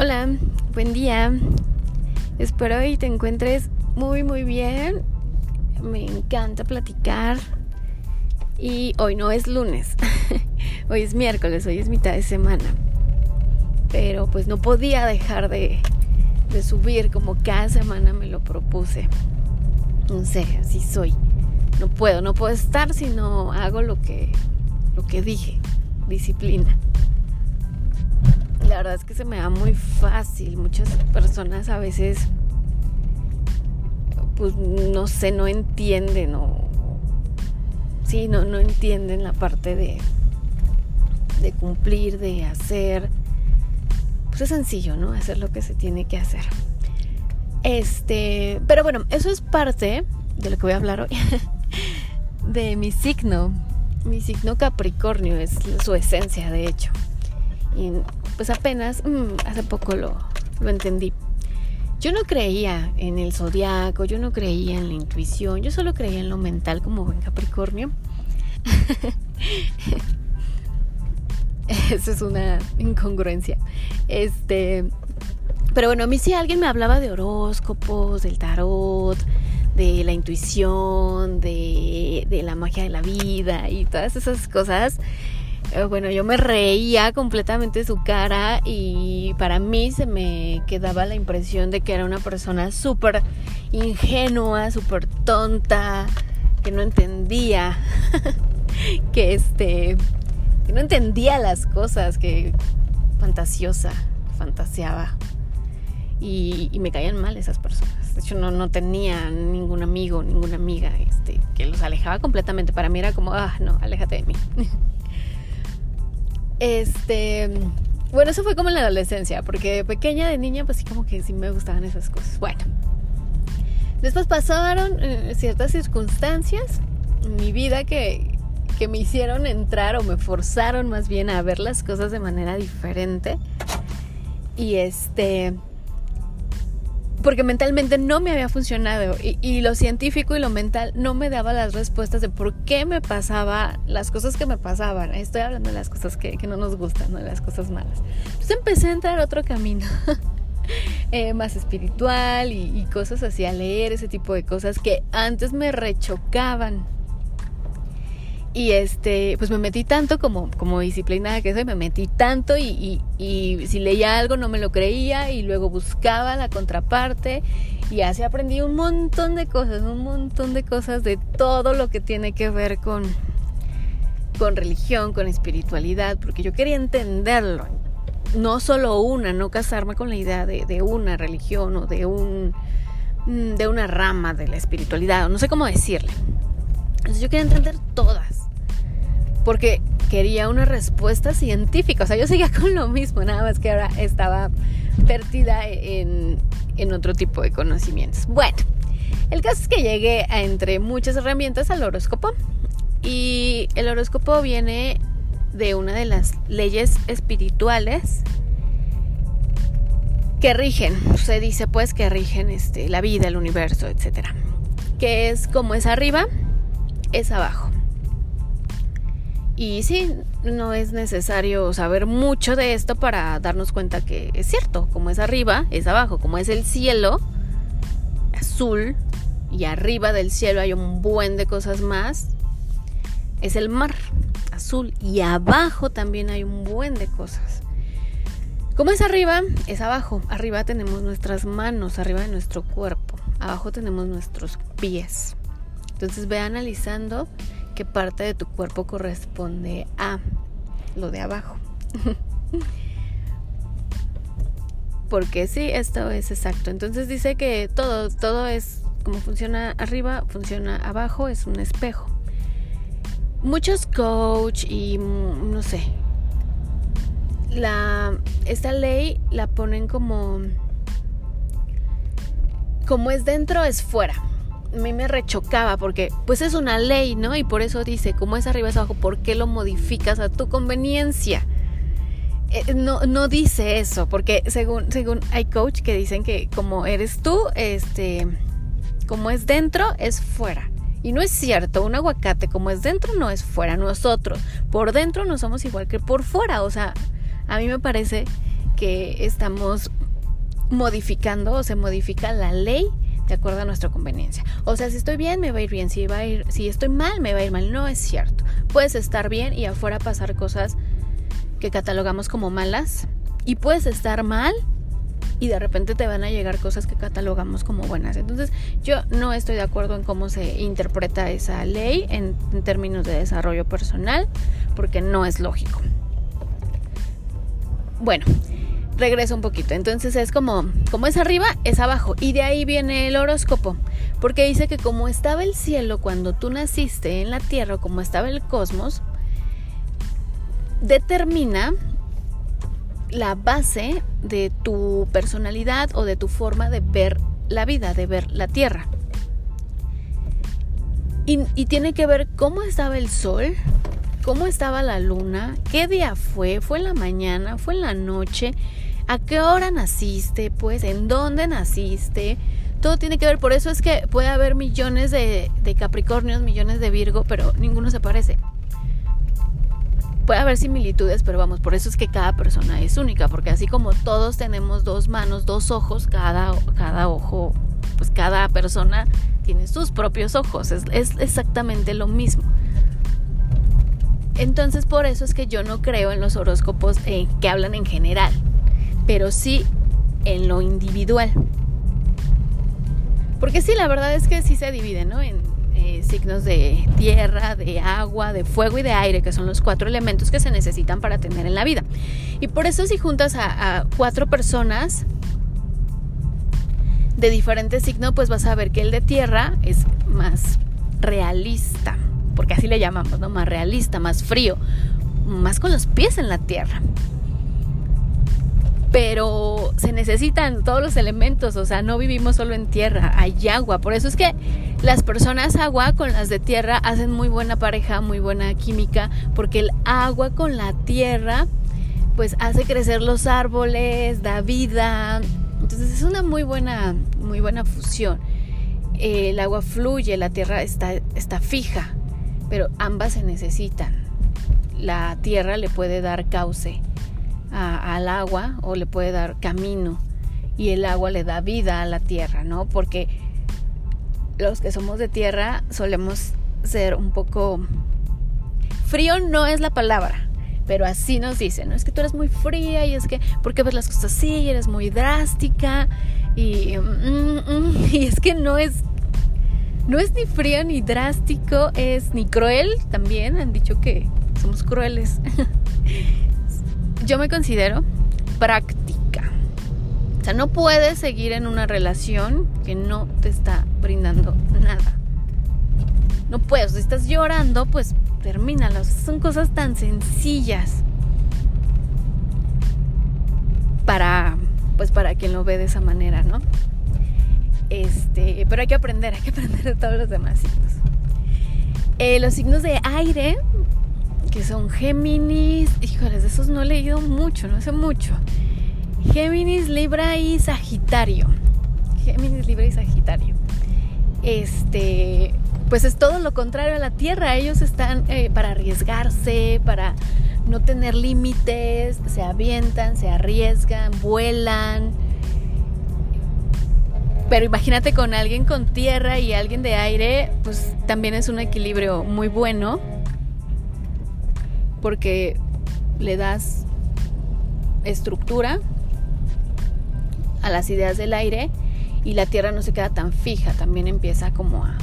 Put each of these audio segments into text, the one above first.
Hola, buen día. Espero y te encuentres muy muy bien. Me encanta platicar. Y hoy no es lunes. hoy es miércoles, hoy es mitad de semana. Pero pues no podía dejar de, de subir como cada semana me lo propuse. No sé, así soy. No puedo, no puedo estar si no hago lo que, lo que dije. Disciplina verdad es que se me da muy fácil. Muchas personas a veces, pues no sé, no entienden o... Sí, no, no entienden la parte de, de cumplir, de hacer. Pues es sencillo, ¿no? Hacer lo que se tiene que hacer. Este, pero bueno, eso es parte de lo que voy a hablar hoy. de mi signo. Mi signo Capricornio es su esencia, de hecho. Pues apenas mm, hace poco lo, lo entendí. Yo no creía en el zodiaco, yo no creía en la intuición, yo solo creía en lo mental como buen Capricornio. Eso es una incongruencia. Este, pero bueno, a mí si alguien me hablaba de horóscopos, del tarot, de la intuición, de, la magia de la vida y todas esas cosas, bueno, yo me reía completamente de su cara y para mí se me quedaba la impresión de que era una persona súper ingenua, súper tonta, que no entendía, que este, que no entendía las cosas, que fantasiosa, fantaseaba. Y, me caían mal esas personas. De hecho, no, no tenía ningún amigo, ninguna amiga este, que los alejaba completamente. Para mí era como, ah, no, aléjate de mí. Este, bueno, eso fue como en la adolescencia, porque pequeña de niña, pues sí como que sí me gustaban esas cosas. Bueno, después pasaron eh, ciertas circunstancias en mi vida que, que me hicieron entrar o me forzaron más bien a ver las cosas de manera diferente. Y este, porque mentalmente no me había funcionado y, lo científico y lo mental no me daba las respuestas de por qué me pasaba las cosas que me pasaban. Estoy hablando de las cosas que, no nos gustan, ¿no? de las cosas malas. Entonces empecé a entrar otro camino. Eh, más espiritual y, y cosas así, a leer ese tipo de cosas que antes me rechocaban y este, pues me metí tanto como, como disciplinada que soy, me metí tanto y, y, si leía algo no me lo creía y luego buscaba la contraparte y así aprendí un montón de cosas, un montón de cosas de todo lo que tiene que ver con, con religión, con espiritualidad, porque yo quería entenderlo. No solo una, no casarme con la idea de, de una religión o de un de una rama de la espiritualidad, no sé cómo decirle. Entonces yo quería entender todas porque quería una respuesta científica. O sea, yo seguía con lo mismo, nada más que ahora estaba perdida en, en otro tipo de conocimientos. Bueno, el caso es que llegué a, entre muchas herramientas al horóscopo y el horóscopo viene de una de las leyes espirituales que rigen, se dice pues que rigen este, la vida, el universo, etcétera. Que es como es arriba, es abajo. Y sí, no es necesario saber mucho de esto para darnos cuenta que es cierto, como es arriba, es abajo, como es el cielo azul y arriba del cielo hay un buen de cosas más, es el mar azul y abajo también hay un buen de cosas. Como es arriba, es abajo. Arriba tenemos nuestras manos, arriba de nuestro cuerpo. Abajo tenemos nuestros pies. Entonces ve analizando qué parte de tu cuerpo corresponde a lo de abajo. Porque sí, esto es exacto. Entonces dice que todo, todo es como funciona arriba, funciona abajo, es un espejo. Muchos coach y mm, no sé. La esta ley la ponen como como es dentro es fuera a mí me rechocaba porque pues es una ley, ¿no? Y por eso dice, como es arriba es abajo, ¿por qué lo modificas a tu conveniencia? Eh, no, no dice eso, porque según, según hay coach que dicen que como eres tú, este, como es dentro, es fuera. Y no es cierto, un aguacate como es dentro no es fuera, nosotros por dentro no somos igual que por fuera, o sea, A mí me parece que estamos modificando o se modifica la ley de acuerdo a nuestra conveniencia. O sea, si estoy bien, me va a ir bien. Si, va a ir, si estoy mal, me va a ir mal. No es cierto. Puedes estar bien y afuera pasar cosas que catalogamos como malas. Y puedes estar mal y de repente te van a llegar cosas que catalogamos como buenas. Entonces yo no estoy de acuerdo en cómo se interpreta esa ley en, en términos de desarrollo personal porque no es lógico. Bueno, regreso un poquito. Entonces es como, como es arriba, es abajo. Y de ahí viene el horóscopo. Porque dice que como estaba el cielo cuando tú naciste en la tierra, como estaba el cosmos, determina la base de tu personalidad o de tu forma de ver la vida, de ver la tierra. Y, y tiene que ver cómo estaba el sol, cómo estaba la luna, qué día fue, fue en la mañana, fue en la noche, a qué hora naciste, pues, en dónde naciste. Todo tiene que ver, por eso es que puede haber millones de, Capricornios, millones de Virgo, pero ninguno se parece. Puede haber similitudes, pero vamos, por eso es que cada persona es única, porque así como todos tenemos dos manos, dos ojos, cada, cada ojo, pues cada persona tiene sus propios ojos, es, exactamente lo mismo. Entonces por eso es que yo no creo en los horóscopos eh, que hablan en general, pero sí en lo individual. Porque sí, la verdad es que sí se divide, ¿no? En eh, signos de tierra, de agua, de fuego y de aire, que son los cuatro elementos que se necesitan para tener en la vida. Y por eso si juntas a, cuatro personas de diferente signo, pues vas a ver que el de tierra es más realista, porque así le llamamos, ¿no? Más realista, más frío, más con los pies en la tierra. Pero se necesitan todos los elementos, o sea, no vivimos solo en tierra, hay agua. Por eso es que las personas agua con las de tierra hacen muy buena pareja, muy buena química, porque el agua con la tierra pues hace crecer los árboles, da vida. Entonces es una muy buena, muy buena fusión. El agua fluye, la tierra está, está fija pero ambas se necesitan. La tierra le puede dar cauce al agua o le puede dar camino y el agua le da vida a la tierra, ¿no? Porque los que somos de tierra solemos ser un poco... Frío no es la palabra, pero así nos dicen, ¿no? Es que tú eres muy fría y es que, ¿por qué ves las cosas así? Eres muy drástica y, mm, mm, y es que no es no es ni frío ni drástico, es ni cruel también. Han dicho que somos crueles. Yo me considero práctica. O sea, no puedes seguir en una relación que no te está brindando nada. No puedes. Si estás llorando, pues termínalo. Son cosas tan sencillas. Para, pues para quien lo ve de esa manera, ¿no? Este, pero hay que aprender, hay que aprender de todos los demás signos. Eh, los signos de aire, que son Géminis, híjoles, de esos no he leído mucho, no sé mucho. Géminis, Libra y Sagitario. Géminis, Libra y Sagitario. Este, pues es todo lo contrario a la Tierra. Ellos están eh, para arriesgarse, para no tener límites, se avientan, se arriesgan, vuelan pero imagínate con alguien con tierra y alguien de aire, pues también es un equilibrio muy bueno porque le das estructura a las ideas del aire y la tierra no se queda tan fija, también empieza como a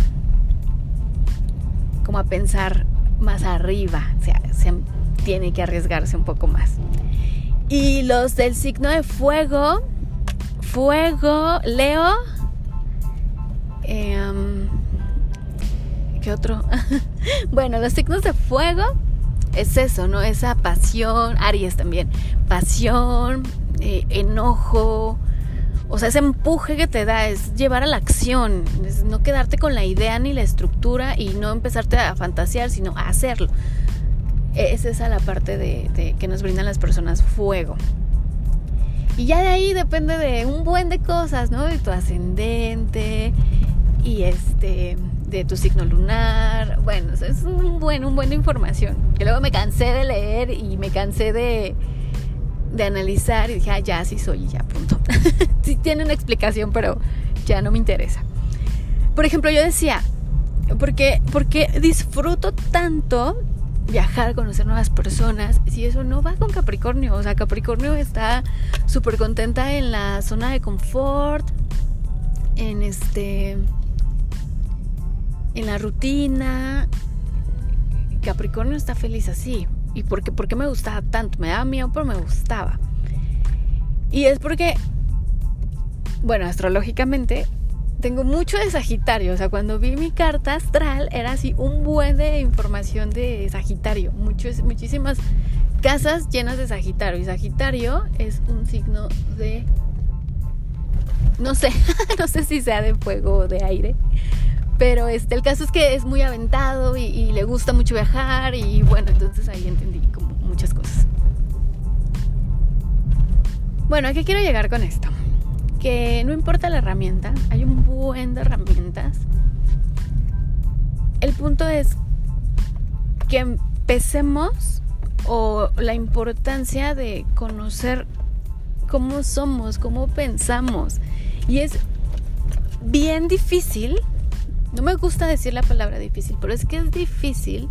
como a pensar más arriba, o sea, se tiene que arriesgarse un poco más. Y los del signo de fuego, fuego, Leo, Em, ¿Qué otro? bueno, los signos de fuego es eso, ¿no? Esa pasión, Aries también, pasión, eh, enojo, o sea, ese empuje que te da es llevar a la acción, es no quedarte con la idea ni la estructura y no empezarte a fantasear, sino a hacerlo. Es esa la parte de que nos brindan las personas fuego. Y ya de ahí depende de un buen de cosas, ¿no? De tu ascendente, y este de tu signo lunar. Bueno, es un buen, un buen información. Que luego me cansé de leer y me cansé de, de analizar y dije, ah, ya sí soy y ya, punto. sí tiene una explicación, pero ya no me interesa. Por ejemplo, yo decía, porque, porque disfruto tanto viajar, conocer nuevas personas, si eso no va con Capricornio, o sea, Capricornio está súper contenta en la zona de confort, en este, en la rutina, Capricornio está feliz así. ¿Y por qué, me gustaba tanto? Me daba miedo, pero me gustaba. Y es porque, bueno, astrológicamente tengo mucho de Sagitario. O sea, cuando vi mi carta astral era así un buen de información de Sagitario. Muchos, muchísimas casas llenas de Sagitario. Y Sagitario es un signo de... No sé, no sé si sea de fuego o de aire. Pero este, el caso es que es muy aventado y, le gusta mucho viajar. Y bueno, entonces ahí entendí como muchas cosas. Bueno, ¿a qué quiero llegar con esto? que no importa la herramienta, hay un buen de herramientas. El punto es que empecemos o la importancia de conocer cómo somos, cómo pensamos. Y es bien difícil, no me gusta decir la palabra difícil, pero es que es difícil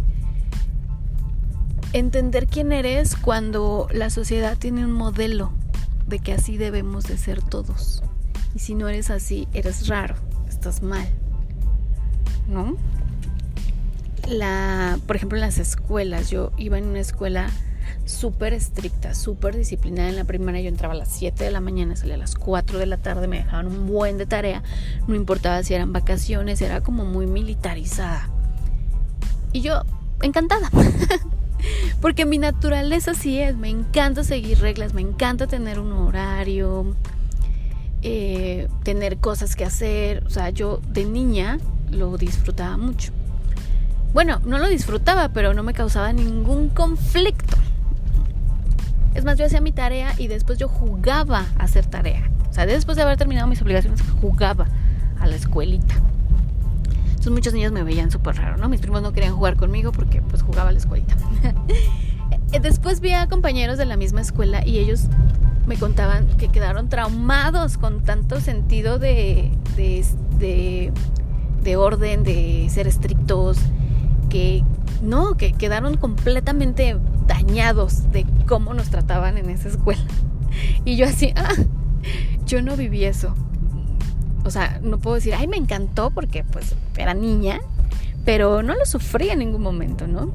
entender quién eres cuando la sociedad tiene un modelo de que así debemos de ser todos. Y si no eres así, eres raro, estás mal. ¿No? La, por ejemplo, en las escuelas, yo iba en una escuela súper estricta, súper disciplinada. En la primaria yo entraba a las 7 de la mañana, salía a las 4 de la tarde, me dejaban un buen de tarea. No importaba si eran vacaciones, era como muy militarizada. Y yo, encantada. Porque mi naturaleza así es, me encanta seguir reglas, me encanta tener un horario, eh, tener cosas que hacer. O sea, yo de niña lo disfrutaba mucho. Bueno, no lo disfrutaba, pero no me causaba ningún conflicto. Es más, yo hacía mi tarea y después yo jugaba a hacer tarea. O sea, después de haber terminado mis obligaciones, jugaba a la escuelita. Entonces muchos niños me veían súper raro, ¿no? Mis primos no querían jugar conmigo porque pues jugaba a la escuelita. Después vi a compañeros de la misma escuela y ellos me contaban que quedaron traumados con tanto sentido de, de, de, orden, de ser estrictos, que no, que quedaron completamente dañados de cómo nos trataban en esa escuela. Y yo así, ah, yo no viví eso. O sea, no puedo decir, ay, me encantó porque pues era niña, pero no lo sufrí en ningún momento, ¿no?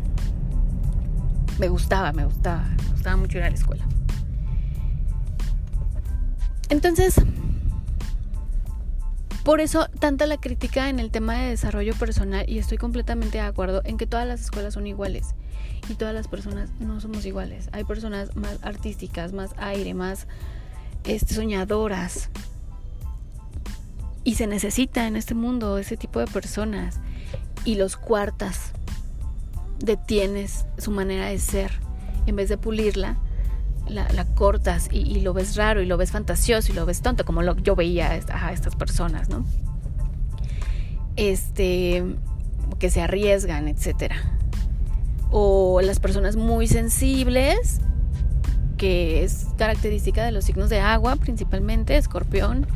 Me gustaba, me gustaba, me gustaba mucho ir a la escuela. Entonces, por eso tanta la crítica en el tema de desarrollo personal y estoy completamente de acuerdo en que todas las escuelas son iguales y todas las personas no somos iguales. Hay personas más artísticas, más aire, más este, soñadoras. Y se necesita en este mundo ese tipo de personas. Y los cuartas detienes su manera de ser en vez de pulirla la, cortas y, lo ves raro y lo ves fantasioso y lo ves tonto, como lo, yo veía a, estas personas, ¿no? Este, que se arriesgan, etcétera. O las personas muy sensibles, que es característica de los signos de agua, principalmente, escorpión,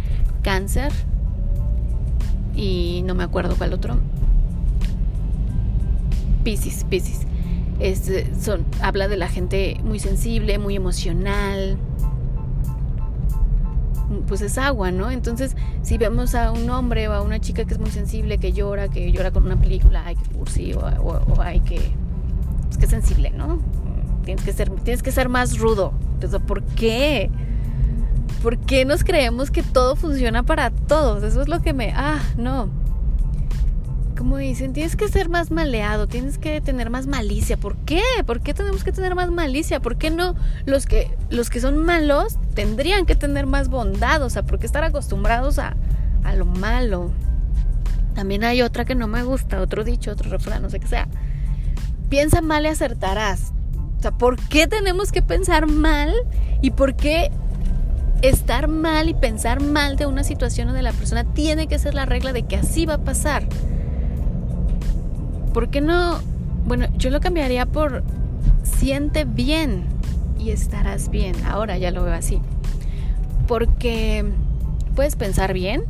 cáncer, y no me acuerdo cuál otro. Piscis, Piscis son, habla de la gente muy sensible, muy emocional. Pues es agua, ¿no? Entonces, si vemos a un hombre o a una chica que es muy sensible, que llora, que llora con una película, hay que cursi, o, o, hay que. Es que sensible, ¿no? Tienes que ser, tienes que ser más rudo. Entonces, ¿por qué? ¿Por qué nos creemos que todo funciona para todos? Eso es lo que me. Ah, no como dicen, tienes que ser más maleado, tienes que tener más malicia. ¿Por qué? ¿Por qué tenemos que tener más malicia? ¿Por qué no los que, los que son malos tendrían que tener más bondad? O sea, ¿por qué estar acostumbrados a, a lo malo? También hay otra que no me gusta, otro dicho, otro refrán, no sé qué sea. Piensa mal y acertarás. O sea, ¿por qué tenemos que pensar mal? ¿Y por qué estar mal y pensar mal de una situación o de la persona tiene que ser la regla de que así va a pasar? ¿Por qué no? Bueno, yo lo cambiaría por siente bien y estarás bien. Ahora ya lo veo así. Porque puedes pensar bien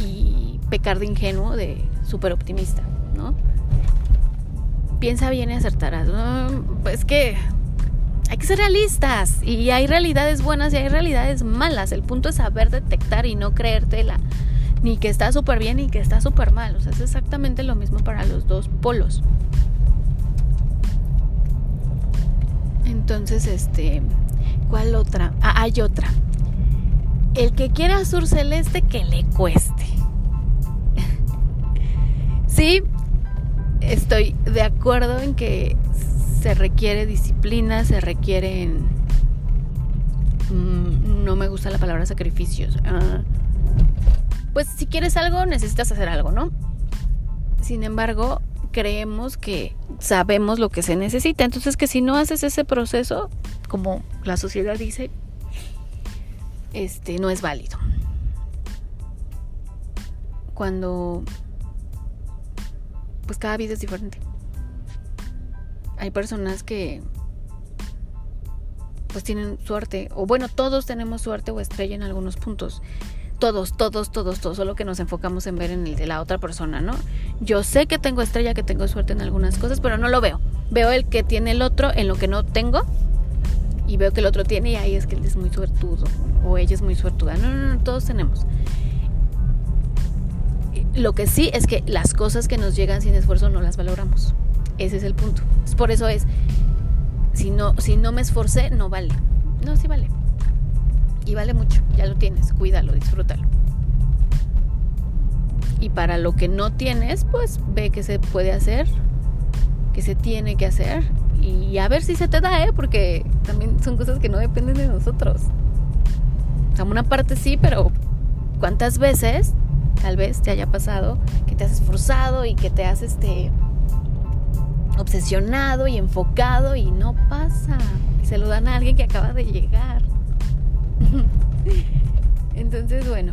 y pecar de ingenuo, de súper optimista, ¿no? Piensa bien y acertarás. pues que hay que ser realistas y hay realidades buenas y hay realidades malas. El punto es saber detectar y no creértela ni que está súper bien ni que está súper mal. O sea, es exactamente lo mismo para los dos polos. Entonces, este, ¿cuál otra? Ah, hay otra. El que quiera azul celeste, que le cueste. sí, estoy de acuerdo en que se requiere disciplina, se requieren... Mm, no me gusta la palabra sacrificios. Ah, pues si quieres algo, necesitas hacer algo, ¿no? Sin embargo, creemos que sabemos lo que se necesita. Entonces que si no haces ese proceso, como la sociedad dice, este no es válido. Cuando pues cada vida es diferente. Hay personas que pues tienen suerte, o bueno, todos tenemos suerte o estrella en algunos puntos todos, todos, todos, todos, solo que nos enfocamos en ver en el de la otra persona, ¿no? Yo sé que tengo estrella, que tengo suerte en algunas cosas, pero no lo veo. Veo el que tiene el otro en lo que no tengo y veo que el otro tiene y ahí es que él es muy suertudo o ella es muy suertuda. No, no, no, todos tenemos. Lo que sí es que las cosas que nos llegan sin esfuerzo no las valoramos. Ese es el punto. Por eso es, si no, si no me esforcé, no vale. No, sí vale. Y vale mucho, ya lo tienes, cuídalo, disfrútalo. Y para lo que no tienes, pues ve que se puede hacer, que se tiene que hacer y a ver si se te da, ¿eh? Porque también son cosas que no dependen de nosotros. O una parte sí, pero ¿cuántas veces tal vez te haya pasado que te has esforzado y que te has este obsesionado y enfocado y no pasa? Y se lo dan a alguien que acaba de llegar. Entonces, bueno,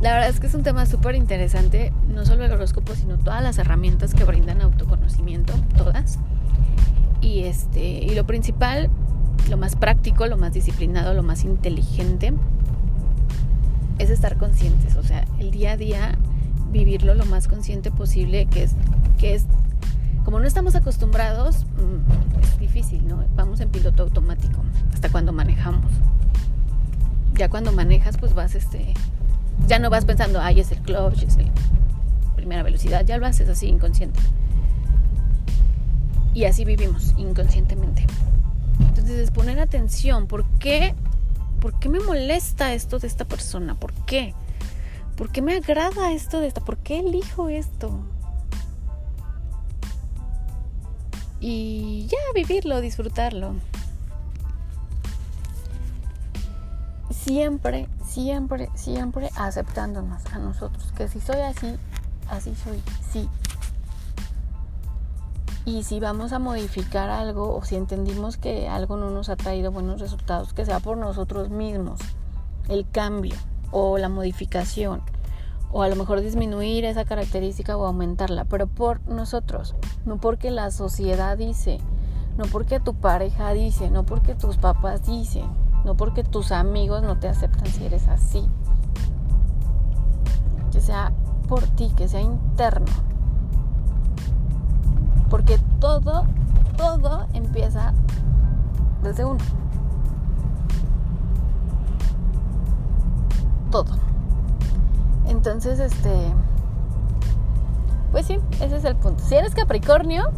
la verdad es que es un tema súper interesante, no solo el horóscopo, sino todas las herramientas que brindan autoconocimiento, todas. Y este, y lo principal, lo más práctico, lo más disciplinado, lo más inteligente es estar conscientes, o sea, el día a día vivirlo lo más consciente posible, que es que es como no estamos acostumbrados, mm, es difícil, ¿no? Vamos en piloto automático hasta cuando manejamos ya cuando manejas, pues vas, este, ya no vas pensando, ay, es el clutch, es el primera velocidad, ya lo haces así inconsciente. Y así vivimos inconscientemente. Entonces es poner atención, ¿por qué? ¿Por qué me molesta esto de esta persona? ¿Por qué? ¿Por qué me agrada esto de esta? ¿Por qué elijo esto? Y ya vivirlo, disfrutarlo. Siempre, siempre, siempre aceptándonos a nosotros. Que si soy así, así soy, sí. Y si vamos a modificar algo o si entendimos que algo no nos ha traído buenos resultados, que sea por nosotros mismos, el cambio o la modificación, o a lo mejor disminuir esa característica o aumentarla, pero por nosotros, no porque la sociedad dice, no porque tu pareja dice, no porque tus papás dicen, no porque tus amigos no te aceptan si eres así. Que sea por ti, que sea interno. Porque todo, todo empieza desde uno. Todo. Entonces, este... Pues sí, ese es el punto. Si eres Capricornio,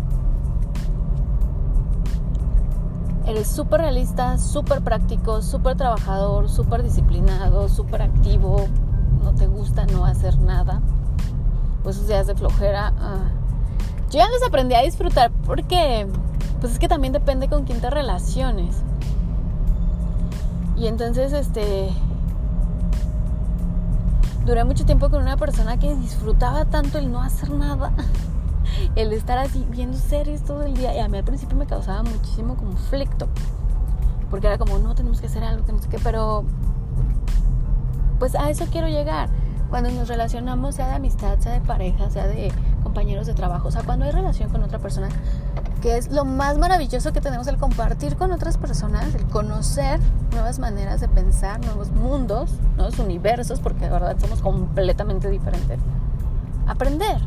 Eres súper realista, súper práctico, súper trabajador, súper disciplinado, súper activo. No te gusta no hacer nada. Pues se hace flojera. Ah. Yo ya los aprendí a disfrutar porque, pues es que también depende con quién te relaciones. Y entonces, este, duré mucho tiempo con una persona que disfrutaba tanto el no hacer nada el estar así viendo series todo el día. Y a mí al principio me causaba muchísimo conflicto. Porque era como, no, tenemos que hacer algo, que no sé qué. Pero, pues a eso quiero llegar. Cuando nos relacionamos, sea de amistad, sea de pareja, sea de compañeros de trabajo, o sea, cuando hay relación con otra persona, que es lo más maravilloso que tenemos el compartir con otras personas, el conocer nuevas maneras de pensar, nuevos mundos, nuevos universos, porque de verdad somos completamente diferentes. Aprender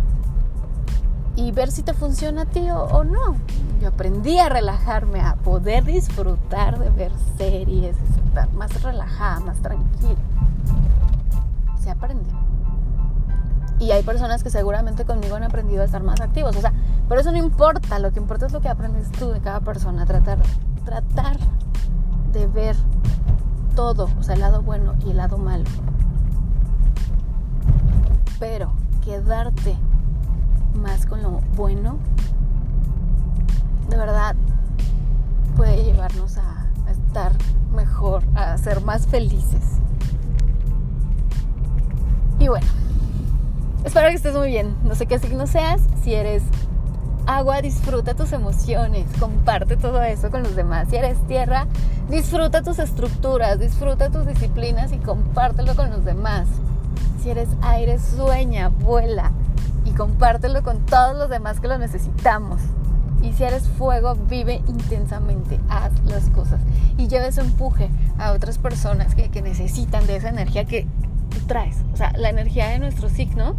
y ver si te funciona a ti o, no. Yo aprendí a relajarme, a poder disfrutar de ver series, estar más relajada, más tranquila. Se aprende. Y hay personas que seguramente conmigo han aprendido a estar más activos. O sea, pero eso no importa. Lo que importa es lo que aprendes tú de cada persona. Tratar, tratar de ver todo, o sea, el lado bueno y el lado malo. Pero quedarte más con lo bueno, de verdad puede llevarnos a, estar mejor, a ser más felices. Y bueno, espero que estés muy bien. No sé qué signo seas, si eres agua, disfruta tus emociones, comparte todo eso con los demás. Si eres tierra, disfruta tus estructuras, disfruta tus disciplinas y compártelo con los demás. Si eres aire, sueña, vuela compártelo con todos los demás que lo necesitamos. Y si eres fuego, vive intensamente, haz las cosas y lleve ese empuje a otras personas que, que necesitan de esa energía que tú traes. O sea, la energía de nuestro signo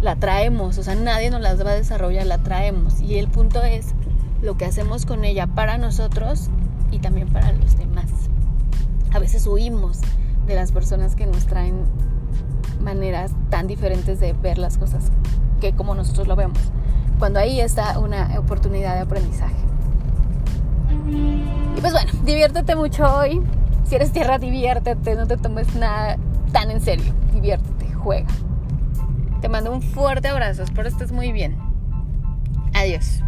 la traemos, o sea, nadie nos la va a desarrollar, la traemos. Y el punto es lo que hacemos con ella para nosotros y también para los demás. A veces huimos de las personas que nos traen maneras tan diferentes de ver las cosas que como nosotros lo vemos. Cuando ahí está una oportunidad de aprendizaje. Y pues bueno, diviértete mucho hoy. Si eres tierra, diviértete, no te tomes nada tan en serio. Diviértete, juega. Te mando un fuerte abrazo, espero estés muy bien. Adiós.